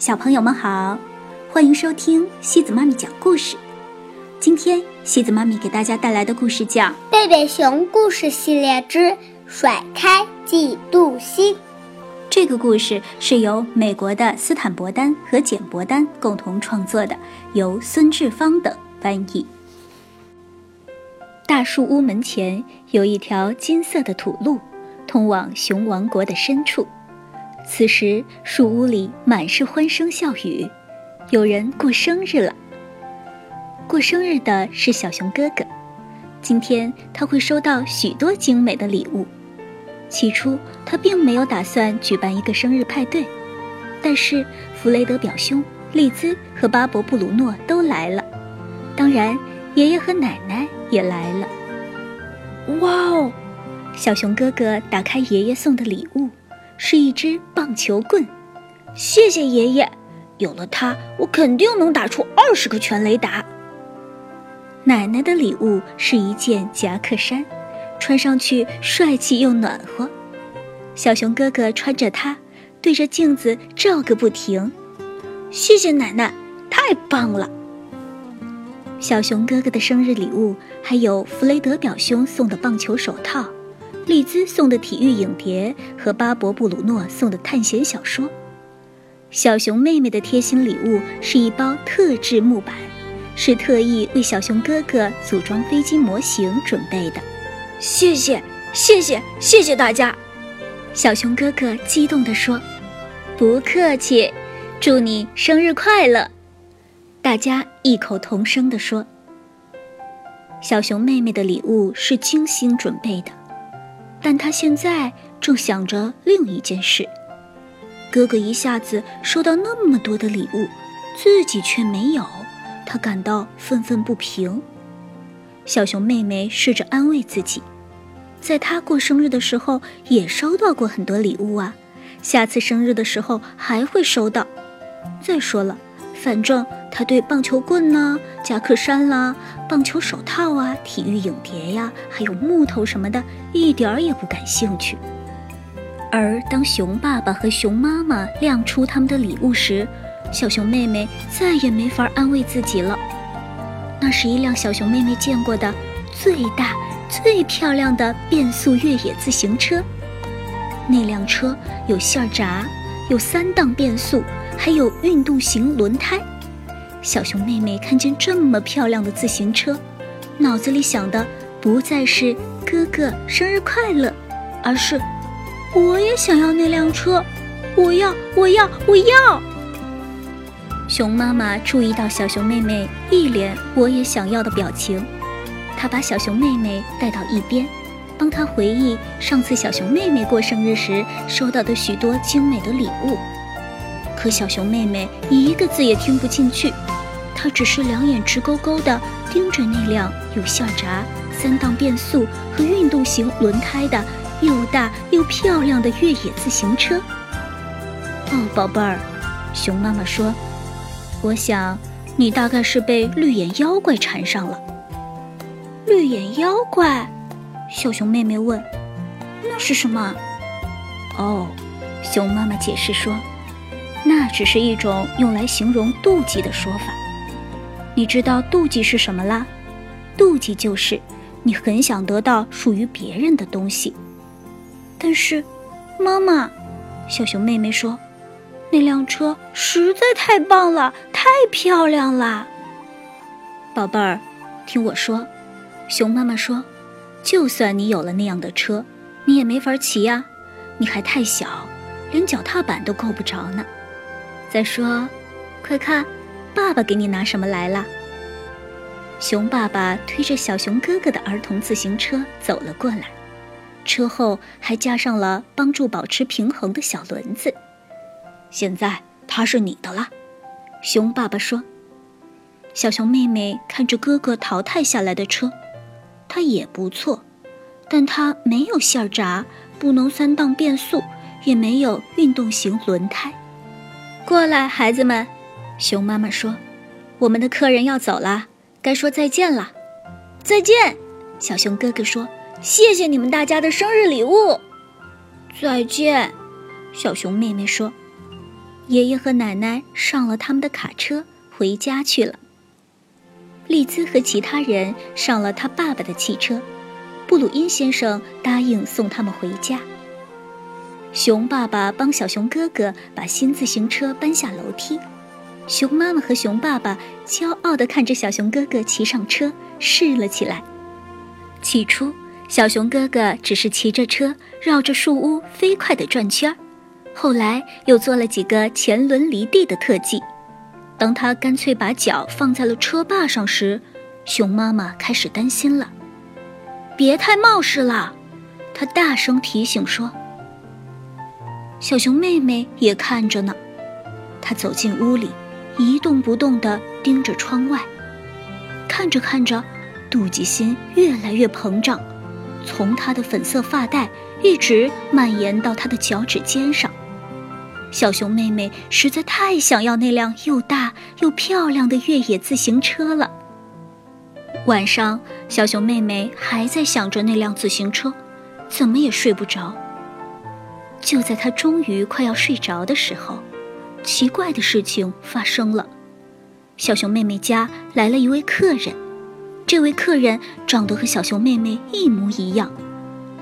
小朋友们好，欢迎收听西子妈咪讲故事。今天西子妈咪给大家带来的故事叫《贝贝熊故事系列之甩开嫉妒心》。这个故事是由美国的斯坦伯丹和简伯丹共同创作的，由孙志芳等翻译。大树屋门前有一条金色的土路，通往熊王国的深处。此时，树屋里满是欢声笑语，有人过生日了。过生日的是小熊哥哥，今天他会收到许多精美的礼物。起初，他并没有打算举办一个生日派对，但是弗雷德表兄、利兹和巴伯布鲁诺都来了，当然，爷爷和奶奶也来了。哇哦！小熊哥哥打开爷爷送的礼物。是一支棒球棍，谢谢爷爷，有了它，我肯定能打出二十个全垒打。奶奶的礼物是一件夹克衫，穿上去帅气又暖和。小熊哥哥穿着它，对着镜子照个不停。谢谢奶奶，太棒了。小熊哥哥的生日礼物还有弗雷德表兄送的棒球手套。利兹送的体育影碟和巴伯布鲁诺送的探险小说，小熊妹妹的贴心礼物是一包特制木板，是特意为小熊哥哥组装飞机模型准备的。谢谢，谢谢，谢谢大家！小熊哥哥激动地说：“不客气，祝你生日快乐！”大家异口同声地说：“小熊妹妹的礼物是精心准备的。”但他现在正想着另一件事。哥哥一下子收到那么多的礼物，自己却没有，他感到愤愤不平。小熊妹妹试着安慰自己，在她过生日的时候也收到过很多礼物啊，下次生日的时候还会收到。再说了。反正他对棒球棍呢、夹克衫啦、棒球手套啊、体育影碟呀，还有木头什么的，一点儿也不感兴趣。而当熊爸爸和熊妈妈亮出他们的礼物时，小熊妹妹再也没法安慰自己了。那是一辆小熊妹妹见过的最大、最漂亮的变速越野自行车。那辆车有线闸，有三档变速。还有运动型轮胎，小熊妹妹看见这么漂亮的自行车，脑子里想的不再是哥哥生日快乐，而是我也想要那辆车，我要，我要，我要。熊妈妈注意到小熊妹妹一脸我也想要的表情，她把小熊妹妹带到一边，帮她回忆上次小熊妹妹过生日时收到的许多精美的礼物。可小熊妹妹一个字也听不进去，她只是两眼直勾勾地盯着那辆有下闸、三档变速和运动型轮胎的又大又漂亮的越野自行车。哦，宝贝儿，熊妈妈说：“我想你大概是被绿眼妖怪缠上了。”绿眼妖怪？小熊妹妹问：“那是什么？”哦，熊妈妈解释说。那只是一种用来形容妒忌的说法。你知道妒忌是什么啦？妒忌就是你很想得到属于别人的东西。但是，妈妈，小熊妹妹说，那辆车实在太棒了，太漂亮了。宝贝儿，听我说，熊妈妈说，就算你有了那样的车，你也没法骑呀，你还太小，连脚踏板都够不着呢。再说，快看，爸爸给你拿什么来了？熊爸爸推着小熊哥哥的儿童自行车走了过来，车后还加上了帮助保持平衡的小轮子。现在它是你的了，熊爸爸说。小熊妹妹看着哥哥淘汰下来的车，它也不错，但它没有线闸，不能三档变速，也没有运动型轮胎。过来，孩子们，熊妈妈说：“我们的客人要走了，该说再见了。”再见，小熊哥哥说：“谢谢你们大家的生日礼物。”再见，小熊妹妹说：“爷爷和奶奶上了他们的卡车回家去了。丽兹和其他人上了他爸爸的汽车，布鲁因先生答应送他们回家。熊爸爸帮小熊哥哥把新自行车搬下楼梯，熊妈妈和熊爸爸骄傲地看着小熊哥哥骑上车试了起来。起初，小熊哥哥只是骑着车绕着树屋飞快地转圈儿，后来又做了几个前轮离地的特技。当他干脆把脚放在了车把上时，熊妈妈开始担心了：“别太冒失了！”他大声提醒说。小熊妹妹也看着呢，她走进屋里，一动不动地盯着窗外。看着看着，妒忌心越来越膨胀，从她的粉色发带一直蔓延到她的脚趾尖上。小熊妹妹实在太想要那辆又大又漂亮的越野自行车了。晚上，小熊妹妹还在想着那辆自行车，怎么也睡不着。就在他终于快要睡着的时候，奇怪的事情发生了。小熊妹妹家来了一位客人，这位客人长得和小熊妹妹一模一样，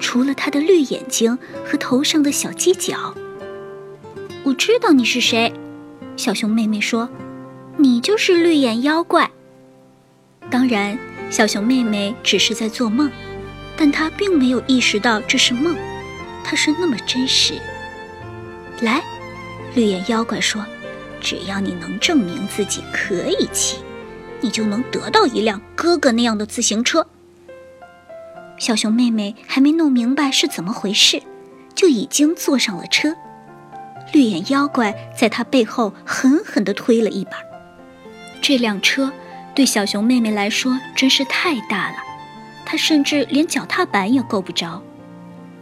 除了他的绿眼睛和头上的小犄角。我知道你是谁，小熊妹妹说：“你就是绿眼妖怪。”当然，小熊妹妹只是在做梦，但她并没有意识到这是梦。它是那么真实。来，绿眼妖怪说：“只要你能证明自己可以骑，你就能得到一辆哥哥那样的自行车。”小熊妹妹还没弄明白是怎么回事，就已经坐上了车。绿眼妖怪在她背后狠狠地推了一把。这辆车对小熊妹妹来说真是太大了，她甚至连脚踏板也够不着。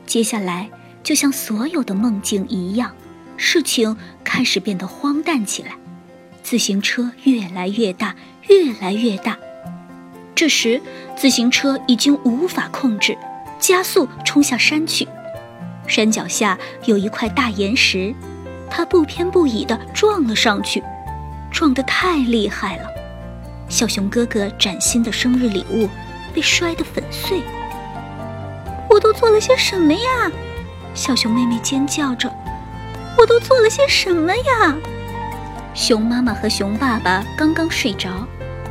接下来。就像所有的梦境一样，事情开始变得荒诞起来。自行车越来越大，越来越大。这时，自行车已经无法控制，加速冲下山去。山脚下有一块大岩石，它不偏不倚地撞了上去，撞得太厉害了。小熊哥哥崭新的生日礼物被摔得粉碎。我都做了些什么呀？小熊妹妹尖叫着：“我都做了些什么呀？”熊妈妈和熊爸爸刚刚睡着，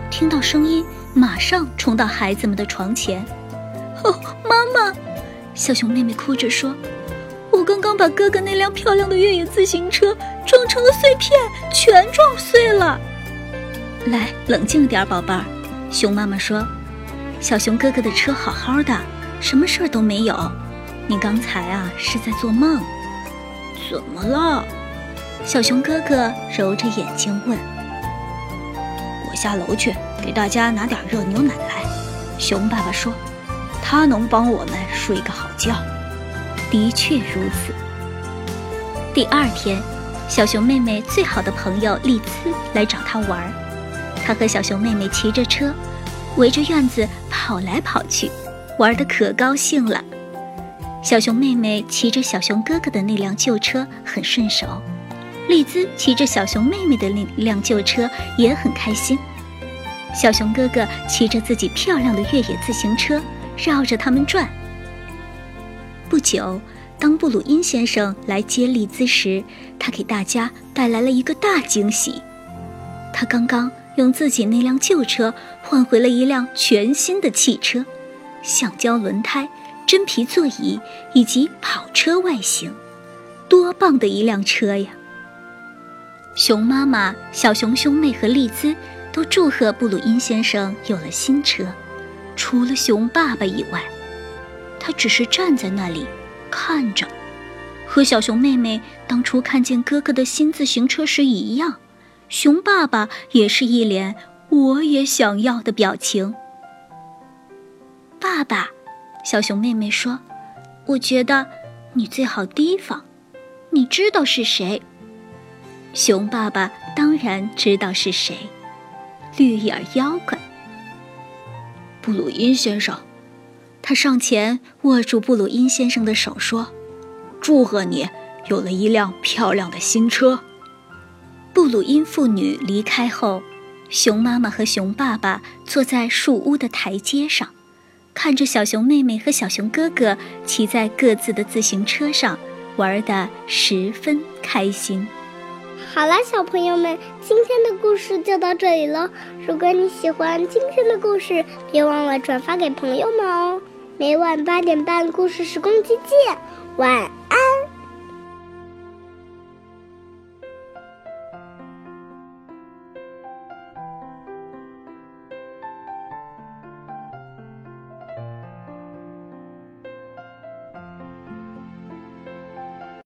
听到声音，马上冲到孩子们的床前。“哦，妈妈！”小熊妹妹哭着说：“我刚刚把哥哥那辆漂亮的越野自行车撞成了碎片，全撞碎了。”来，冷静点，宝贝儿。”熊妈妈说：“小熊哥哥的车好好的，什么事儿都没有。”你刚才啊是在做梦，怎么了？小熊哥哥揉着眼睛问。我下楼去给大家拿点热牛奶来。熊爸爸说，他能帮我们睡个好觉。的确如此。第二天，小熊妹妹最好的朋友丽兹来找她玩儿，她和小熊妹妹骑着车，围着院子跑来跑去，玩得可高兴了。小熊妹妹骑着小熊哥哥的那辆旧车很顺手，丽兹骑着小熊妹妹的那辆旧车也很开心。小熊哥哥骑着自己漂亮的越野自行车绕着他们转。不久，当布鲁因先生来接丽兹时，他给大家带来了一个大惊喜。他刚刚用自己那辆旧车换回了一辆全新的汽车，橡胶轮胎。真皮座椅以及跑车外形，多棒的一辆车呀！熊妈妈、小熊兄妹和丽兹都祝贺布鲁因先生有了新车。除了熊爸爸以外，他只是站在那里看着，和小熊妹妹当初看见哥哥的新自行车时一样。熊爸爸也是一脸“我也想要”的表情。爸爸。小熊妹妹说：“我觉得你最好提防，你知道是谁？”熊爸爸当然知道是谁，绿眼妖怪布鲁因先生。他上前握住布鲁因先生的手说：“祝贺你有了一辆漂亮的新车。”布鲁因父女离开后，熊妈妈和熊爸爸坐在树屋的台阶上，看着小熊妹妹和小熊哥哥骑在各自的自行车上，玩得十分开心。好了，小朋友们，今天的故事就到这里喽。如果你喜欢今天的故事，别忘了转发给朋友们哦。每晚八点半，故事时光机见，晚安。